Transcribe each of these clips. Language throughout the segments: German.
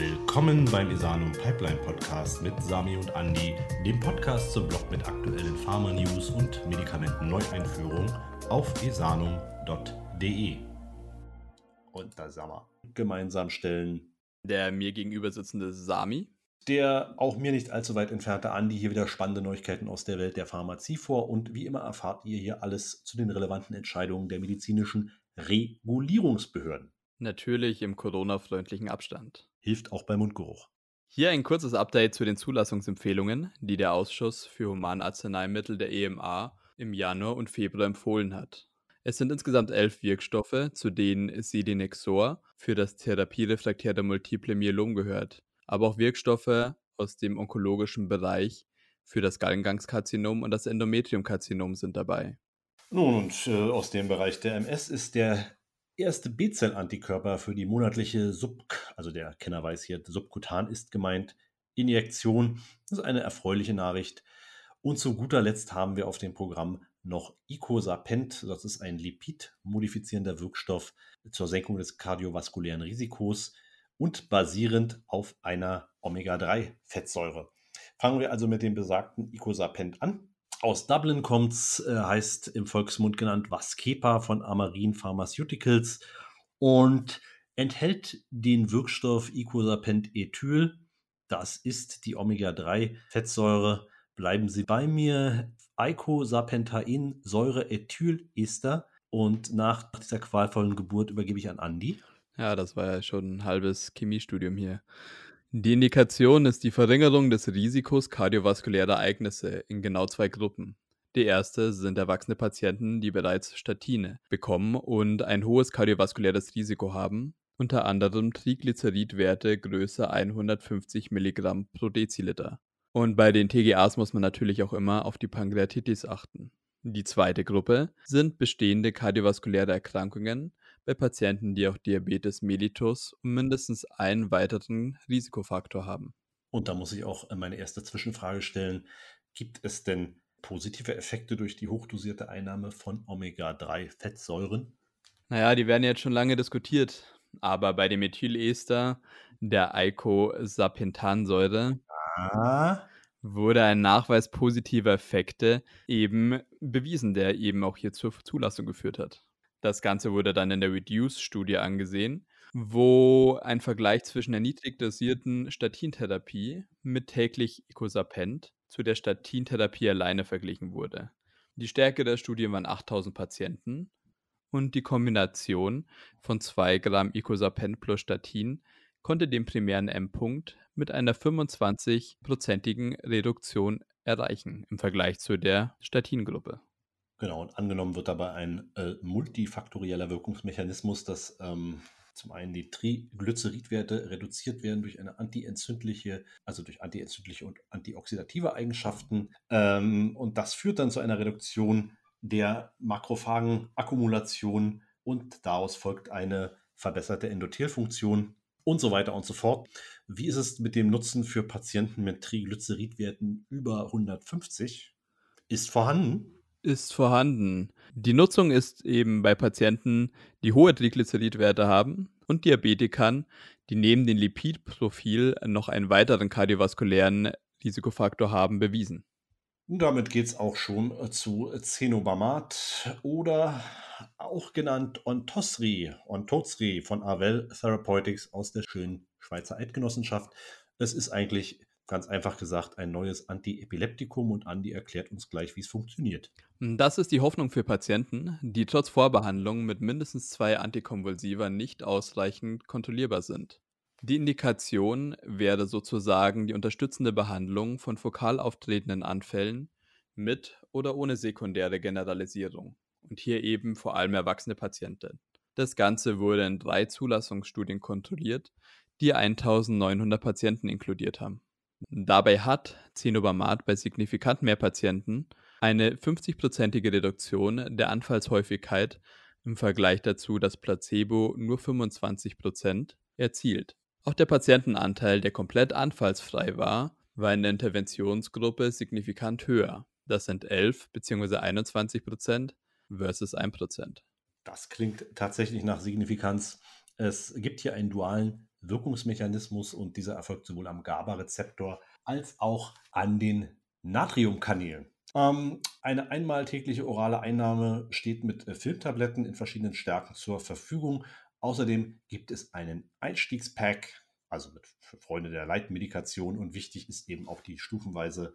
Willkommen beim Esanum Pipeline Podcast mit Sami und Andy, dem Podcast zum Blog mit aktuellen Pharma-News und Medikamenten-Neueinführung auf esanum.de. Und da sagen wir, gemeinsam stellen der mir gegenüber sitzende Sami. Der auch mir nicht allzu weit entfernte Andy hier wieder spannende Neuigkeiten aus der Welt der Pharmazie vor. Und wie immer erfahrt ihr hier alles zu den relevanten Entscheidungen der medizinischen Regulierungsbehörden. Natürlich im Corona-freundlichen Abstand. Hilft auch bei Mundgeruch. Hier ein kurzes Update zu den Zulassungsempfehlungen, die der Ausschuss für Humanarzneimittel der EMA im Januar und Februar empfohlen hat. Es sind insgesamt elf Wirkstoffe, zu denen Selinexor für das therapierefraktäre Multiple Myelom gehört, aber auch Wirkstoffe aus dem onkologischen Bereich für das Gallengangskarzinom und das Endometriumkarzinom sind dabei. Nun, und äh, aus dem Bereich der MS ist der erste B-Zell-Antikörper für die monatliche Sub, also der Kenner weiß hier, subkutan ist gemeint, Injektion. Das ist eine erfreuliche Nachricht. Und zu guter Letzt haben wir auf dem Programm noch Icosapent. Das ist ein lipidmodifizierender Wirkstoff zur Senkung des kardiovaskulären Risikos und basierend auf einer Omega-3-Fettsäure. Fangen wir also mit dem besagten Icosapent an. Aus Dublin kommt's, äh, heißt im Volksmund genannt Vascepa von Amarin Pharmaceuticals und enthält den Wirkstoff Icosapent Ethyl. Das ist die Omega-3-Fettsäure. Bleiben Sie bei mir. Eicosapentain Säure-Ethylester. Und nach dieser qualvollen Geburt übergebe ich an Andi. Ja, das war ja schon ein halbes Chemiestudium hier. Die Indikation ist die Verringerung des Risikos kardiovaskulärer Ereignisse in genau zwei Gruppen. Die erste sind erwachsene Patienten, die bereits Statine bekommen und ein hohes kardiovaskuläres Risiko haben, unter anderem Triglyceridwerte größer 150 Milligramm pro Deziliter. Und bei den TGAs muss man natürlich auch immer auf die Pankreatitis achten. Die zweite Gruppe sind bestehende kardiovaskuläre Erkrankungen, bei Patienten, die auch Diabetes mellitus und mindestens einen weiteren Risikofaktor haben. Und da muss ich auch äh, meine erste Zwischenfrage stellen. Gibt es denn positive Effekte durch die hochdosierte Einnahme von Omega-3-Fettsäuren? Naja, die werden jetzt schon lange diskutiert. Aber bei dem Methylester, der Eicosapentansäure, ah. wurde ein Nachweis positiver Effekte eben bewiesen, der eben auch hier zur Zulassung geführt hat. Das Ganze wurde dann in der Reduce-Studie angesehen, wo ein Vergleich zwischen der niedrig dosierten Statintherapie mit täglich Icosapent zu der Statintherapie alleine verglichen wurde. Die Stärke der Studie waren 8000 Patienten und die Kombination von 2 Gramm Icosapent plus Statin konnte den primären Endpunkt mit einer 25-prozentigen Reduktion erreichen im Vergleich zu der Statingruppe. Genau, und angenommen wird dabei ein äh, multifaktorieller Wirkungsmechanismus, dass ähm, zum einen die Triglyceridwerte reduziert werden durch eine antientzündliche, also durch antientzündliche und antioxidative Eigenschaften. Ähm, und das führt dann zu einer Reduktion der Makrophagenakkumulation und daraus folgt eine verbesserte Endothelfunktion und so weiter und so fort. Wie ist es mit dem Nutzen für Patienten mit Triglyceridwerten über 150? Ist vorhanden? Ist vorhanden. Die Nutzung ist eben bei Patienten, die hohe Triglyceridwerte haben und Diabetikern, die neben dem Lipidprofil noch einen weiteren kardiovaskulären Risikofaktor haben, bewiesen. damit geht es auch schon äh, zu Cenobamat oder auch genannt Ontosri, Ontosri von Avel Therapeutics aus der schönen Schweizer Eidgenossenschaft. Es ist eigentlich Ganz einfach gesagt, ein neues Antiepileptikum und Andi erklärt uns gleich, wie es funktioniert. Das ist die Hoffnung für Patienten, die trotz Vorbehandlung mit mindestens zwei Antikonvulsiva nicht ausreichend kontrollierbar sind. Die Indikation wäre sozusagen die unterstützende Behandlung von fokal auftretenden Anfällen mit oder ohne sekundäre Generalisierung und hier eben vor allem erwachsene Patienten. Das Ganze wurde in drei Zulassungsstudien kontrolliert, die 1900 Patienten inkludiert haben. Dabei hat Cenobamat bei signifikant mehr Patienten eine 50-prozentige Reduktion der Anfallshäufigkeit im Vergleich dazu das Placebo nur 25 Prozent erzielt. Auch der Patientenanteil, der komplett anfallsfrei war, war in der Interventionsgruppe signifikant höher. Das sind 11 bzw. 21 Prozent versus 1 Prozent. Das klingt tatsächlich nach Signifikanz. Es gibt hier einen dualen Wirkungsmechanismus und dieser erfolgt sowohl am GABA-Rezeptor als auch an den Natriumkanälen. Ähm, eine einmal tägliche orale Einnahme steht mit äh, Filmtabletten in verschiedenen Stärken zur Verfügung. Außerdem gibt es einen Einstiegspack, also mit Freunde der Leitmedikation und wichtig ist eben auch die stufenweise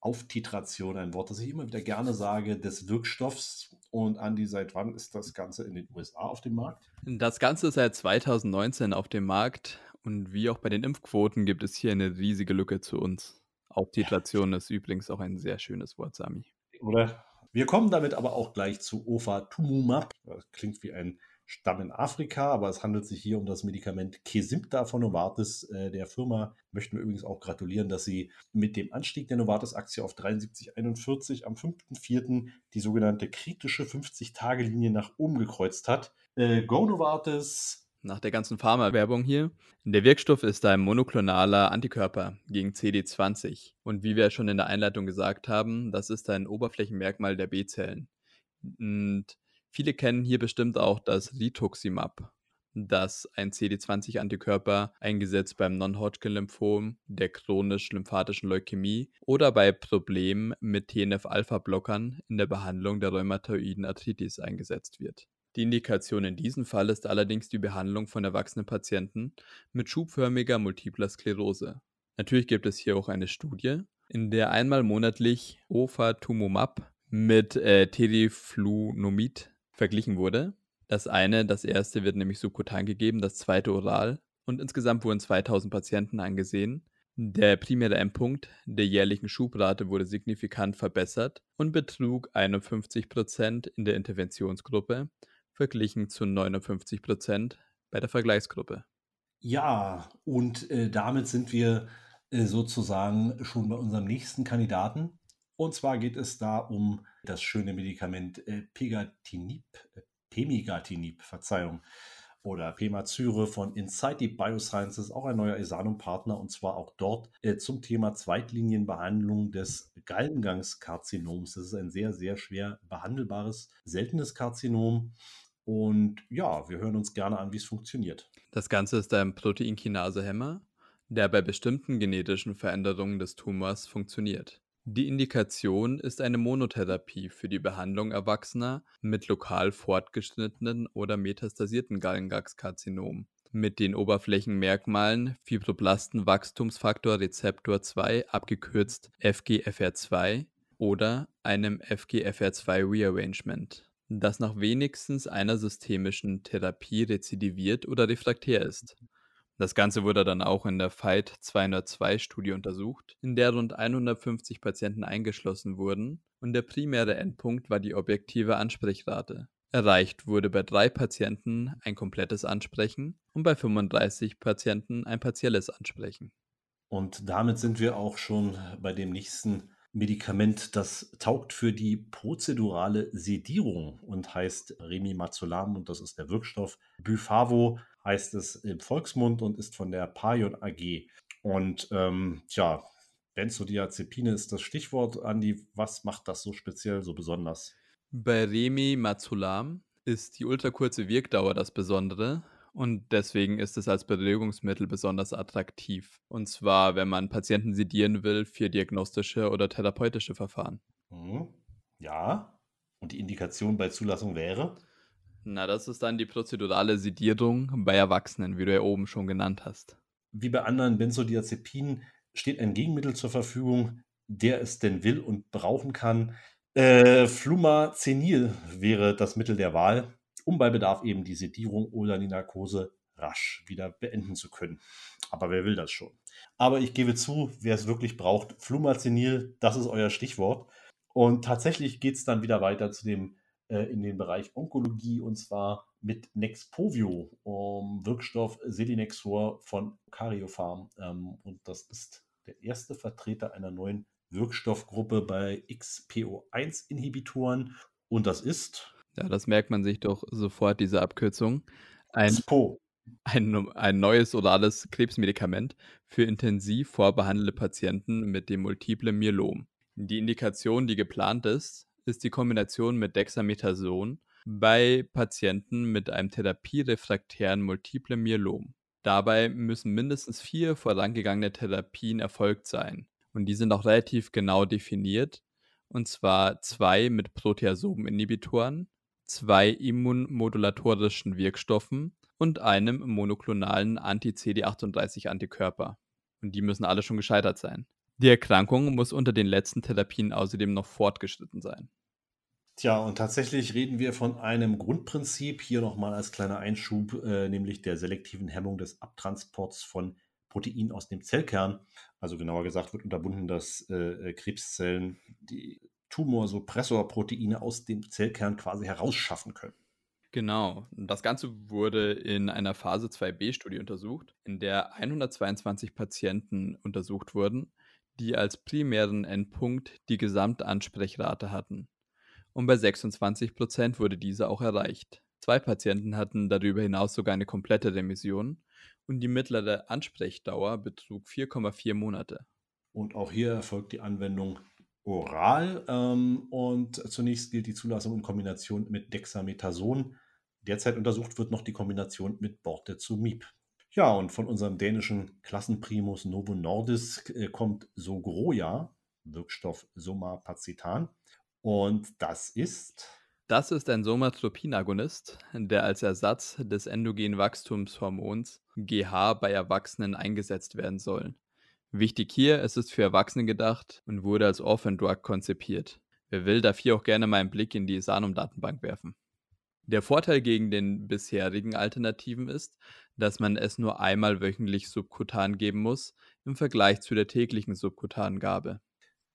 Auftitration, ein Wort, das ich immer wieder gerne sage, des Wirkstoffs. Und Andi, seit wann ist das Ganze in den USA auf dem Markt? Das Ganze ist seit 2019 auf dem Markt und wie auch bei den Impfquoten gibt es hier eine riesige Lücke zu uns. Auftitration ja. ist übrigens auch ein sehr schönes Wort, Sami. Oder? Wir kommen damit aber auch gleich zu Ofatumumab. Das klingt wie ein Stamm in Afrika, aber es handelt sich hier um das Medikament Kesimpta von Novartis. Äh, der Firma möchten wir übrigens auch gratulieren, dass sie mit dem Anstieg der Novartis-Aktie auf 73,41 am 5.4. die sogenannte kritische 50-Tage-Linie nach oben gekreuzt hat. Äh, Go Novartis, nach der ganzen Pharma-Werbung hier. Der Wirkstoff ist ein monoklonaler Antikörper gegen CD20. Und wie wir schon in der Einleitung gesagt haben, das ist ein Oberflächenmerkmal der B-Zellen. Und viele kennen hier bestimmt auch das Rituximab, das ein CD20-Antikörper eingesetzt beim Non-Hodgkin-Lymphom, der chronisch-lymphatischen Leukämie oder bei Problemen mit TNF-Alpha-Blockern in der Behandlung der rheumatoiden Arthritis eingesetzt wird. Die Indikation in diesem Fall ist allerdings die Behandlung von erwachsenen Patienten mit schubförmiger Multipler Sklerose. Natürlich gibt es hier auch eine Studie, in der einmal monatlich Ofatumumab mit äh, Teriflunomid verglichen wurde. Das eine, das erste wird nämlich subkutan gegeben, das zweite oral und insgesamt wurden 2000 Patienten angesehen. Der primäre Endpunkt der jährlichen Schubrate wurde signifikant verbessert und betrug 51% in der Interventionsgruppe verglichen zu 59 Prozent bei der Vergleichsgruppe. Ja, und äh, damit sind wir äh, sozusagen schon bei unserem nächsten Kandidaten. Und zwar geht es da um das schöne Medikament äh, Pegatinib, äh, Pemigatinib, Verzeihung, oder Pemazyre von Insighty Biosciences, auch ein neuer Esanum-Partner, und zwar auch dort äh, zum Thema Zweitlinienbehandlung des Gallengangskarzinoms. Das ist ein sehr, sehr schwer behandelbares, seltenes Karzinom. Und ja, wir hören uns gerne an, wie es funktioniert. Das Ganze ist ein Proteinkinase-Hämmer, der bei bestimmten genetischen Veränderungen des Tumors funktioniert. Die Indikation ist eine Monotherapie für die Behandlung Erwachsener mit lokal fortgeschrittenen oder metastasierten Gallengangskarzinom mit den Oberflächenmerkmalen Fibroblastenwachstumsfaktor Rezeptor 2, abgekürzt FGFR2, oder einem FGFR2 Rearrangement das nach wenigstens einer systemischen Therapie rezidiviert oder refraktär ist. Das Ganze wurde dann auch in der FIGHT 202-Studie untersucht, in der rund 150 Patienten eingeschlossen wurden und der primäre Endpunkt war die objektive Ansprechrate. Erreicht wurde bei drei Patienten ein komplettes Ansprechen und bei 35 Patienten ein partielles Ansprechen. Und damit sind wir auch schon bei dem nächsten Medikament, das taugt für die prozedurale Sedierung und heißt Remimazolam und das ist der Wirkstoff. Byfavo heißt es im Volksmund und ist von der Paion AG. Und ähm, tja, Benzodiazepine ist das Stichwort. Andi, was macht das so speziell, so besonders? Bei Remimazolam ist die ultrakurze Wirkdauer das Besondere und deswegen ist es als Beruhigungsmittel besonders attraktiv. Und zwar, wenn man Patienten sedieren will für diagnostische oder therapeutische Verfahren. Mhm. Ja, und die Indikation bei Zulassung wäre? Na, das ist dann die prozedurale Sedierung bei Erwachsenen, wie du ja oben schon genannt hast. Wie bei anderen Benzodiazepinen steht ein Gegenmittel zur Verfügung, der es denn will und brauchen kann. Äh, Flumazenil wäre das Mittel der Wahl um bei Bedarf eben die Sedierung oder die Narkose rasch wieder beenden zu können. Aber wer will das schon? Aber ich gebe zu, wer es wirklich braucht, Flumazenil, das ist euer Stichwort. Und tatsächlich geht es dann wieder weiter zu dem in den Bereich Onkologie und zwar mit Nexpovio, um Wirkstoff Selinexor von Cariopharm. Ähm, und das ist der erste Vertreter einer neuen Wirkstoffgruppe bei XPO1-Inhibitoren. Und das ist ja, das merkt man sich doch sofort, diese Abkürzung. Ein, ein, ein neues orales Krebsmedikament für intensiv vorbehandelte Patienten mit dem multiplen Myelom. Die Indikation, die geplant ist, ist die Kombination mit Dexamethason bei Patienten mit einem therapierefraktären multiplen Myelom. Dabei müssen mindestens vier vorangegangene Therapien erfolgt sein. Und die sind auch relativ genau definiert. Und zwar zwei mit Proteasomen-Inhibitoren, zwei immunmodulatorischen Wirkstoffen und einem monoklonalen Anti-CD38-Antikörper. Und die müssen alle schon gescheitert sein. Die Erkrankung muss unter den letzten Therapien außerdem noch fortgeschritten sein. Tja, und tatsächlich reden wir von einem Grundprinzip, hier nochmal als kleiner Einschub, äh, nämlich der selektiven Hemmung des Abtransports von Protein aus dem Zellkern. Also genauer gesagt wird unterbunden, dass äh, Krebszellen die Tumorsuppressorproteine aus dem Zellkern quasi herausschaffen können. Genau. Das Ganze wurde in einer Phase 2b-Studie untersucht, in der 122 Patienten untersucht wurden, die als primären Endpunkt die Gesamtansprechrate hatten. Und bei 26 Prozent wurde diese auch erreicht. Zwei Patienten hatten darüber hinaus sogar eine komplette Remission und die mittlere Ansprechdauer betrug 4,4 Monate. Und auch hier erfolgt die Anwendung oral. Ähm, und zunächst gilt die Zulassung in Kombination mit Dexamethason. Derzeit untersucht wird noch die Kombination mit Bortezomib. Ja, und von unserem dänischen Klassenprimus Novo Nordisk äh, kommt Sogroja, Wirkstoff Somapacitan. Und das ist. Das ist ein Somatropin-Agonist, der als Ersatz des endogenen Wachstumshormons GH bei Erwachsenen eingesetzt werden soll. Wichtig hier, es ist für Erwachsene gedacht und wurde als Orphan Drug konzipiert. Wer will, darf hier auch gerne mal einen Blick in die Sanum-Datenbank werfen. Der Vorteil gegen den bisherigen Alternativen ist, dass man es nur einmal wöchentlich subkutan geben muss, im Vergleich zu der täglichen Subkutangabe.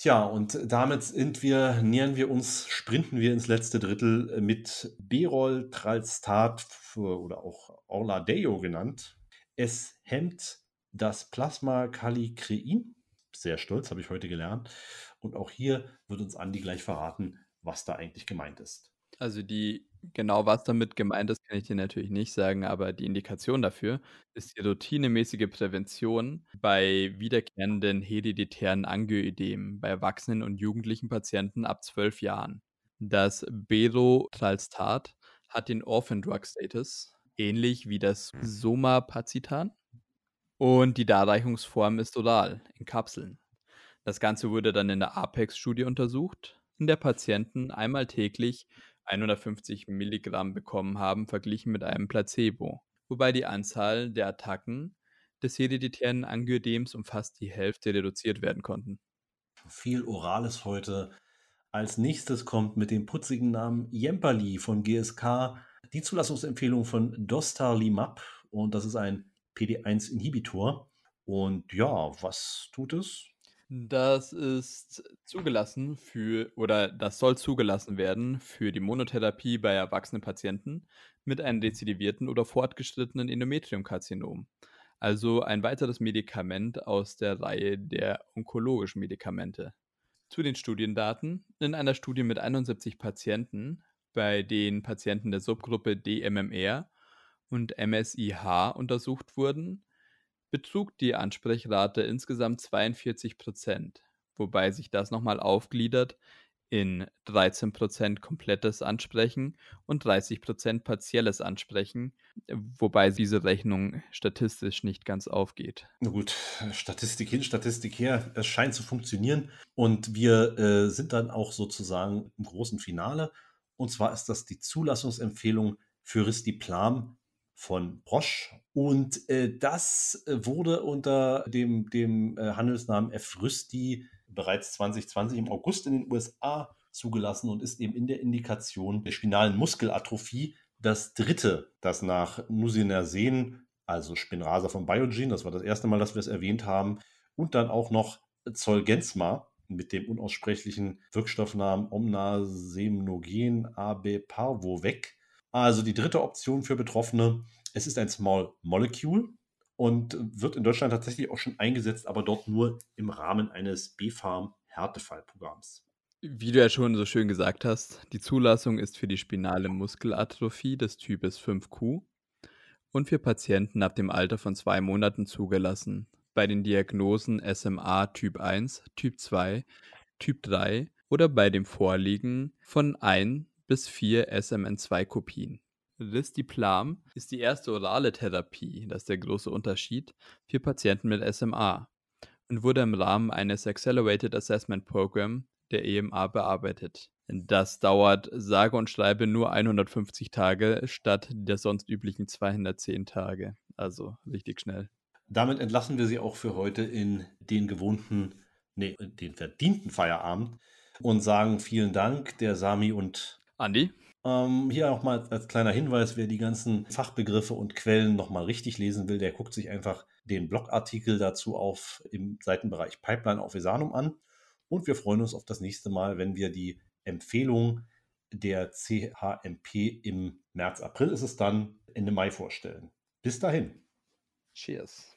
Tja, und damit sind wir, nähern wir uns, sprinten wir ins letzte Drittel mit Berol Tralstat oder auch Orladeo genannt. Es hemmt das Plasma Kallikrein. Sehr stolz, habe ich heute gelernt. Und auch hier wird uns Andi gleich verraten, was da eigentlich gemeint ist. Also die genau was damit gemeint ist, kann ich dir natürlich nicht sagen, aber die Indikation dafür ist die routinemäßige Prävention bei wiederkehrenden hereditären Angioödemen bei Erwachsenen und jugendlichen Patienten ab 12 Jahren. Das Berotralstat hat den Orphan Drug Status, ähnlich wie das Somapacitan. Und die Darreichungsform ist oral, in Kapseln. Das Ganze wurde dann in der Apex-Studie untersucht, in der Patienten einmal täglich 150 Milligramm bekommen haben, verglichen mit einem Placebo, wobei die Anzahl der Attacken des hereditären Angiodems um fast die Hälfte reduziert werden konnten. Viel Orales heute. Als nächstes kommt mit dem putzigen Namen Jemperli von GSK die Zulassungsempfehlung von Dostarlimab und das ist ein PD1-Inhibitor. Und ja, was tut es? Das ist zugelassen für oder das soll zugelassen werden für die Monotherapie bei erwachsenen Patienten mit einem rezidivierten oder fortgeschrittenen Endometriumkarzinom. Also ein weiteres Medikament aus der Reihe der onkologischen Medikamente. Zu den Studiendaten. In einer Studie mit 71 Patienten, bei den Patienten der Subgruppe DMMR und MSIH untersucht wurden, betrug die Ansprechrate insgesamt 42 Prozent, wobei sich das nochmal aufgliedert in 13 Prozent komplettes Ansprechen und 30 Prozent partielles Ansprechen, wobei diese Rechnung statistisch nicht ganz aufgeht. Na gut, Statistik hin, Statistik her, es scheint zu funktionieren und wir äh, sind dann auch sozusagen im großen Finale und zwar ist das die Zulassungsempfehlung für Ristiplam von Bosch. Und äh, das äh, wurde unter dem, dem äh, Handelsnamen F-Rüsti bereits 2020 im August in den USA zugelassen und ist eben in der Indikation der spinalen Muskelatrophie das dritte, das nach Nusinersen, also Spinrasa von Biogen, das war das erste Mal, dass wir es erwähnt haben, und dann auch noch Zolgensma mit dem unaussprechlichen Wirkstoffnamen Omnasemnogen AB Parvovec also die dritte Option für Betroffene. Es ist ein Small Molecule und wird in Deutschland tatsächlich auch schon eingesetzt, aber dort nur im Rahmen eines B-Farm-Härtefallprogramms. Wie du ja schon so schön gesagt hast, die Zulassung ist für die spinale Muskelatrophie des Types 5Q und für Patienten ab dem Alter von zwei Monaten zugelassen. Bei den Diagnosen SMA Typ 1, Typ 2, Typ 3 oder bei dem Vorliegen von ein bis vier SMN2-Kopien. Listiplam ist die erste orale Therapie, das ist der große Unterschied, für Patienten mit SMA und wurde im Rahmen eines Accelerated Assessment Program der EMA bearbeitet. Das dauert sage und schreibe nur 150 Tage statt der sonst üblichen 210 Tage. Also richtig schnell. Damit entlassen wir Sie auch für heute in den gewohnten, nee, den verdienten Feierabend und sagen vielen Dank, der Sami und Andi. Ähm, hier nochmal als kleiner Hinweis, wer die ganzen Fachbegriffe und Quellen nochmal richtig lesen will, der guckt sich einfach den Blogartikel dazu auf im Seitenbereich Pipeline auf Esanum an. Und wir freuen uns auf das nächste Mal, wenn wir die Empfehlung der CHMP im März, April ist es dann, Ende Mai vorstellen. Bis dahin. Cheers.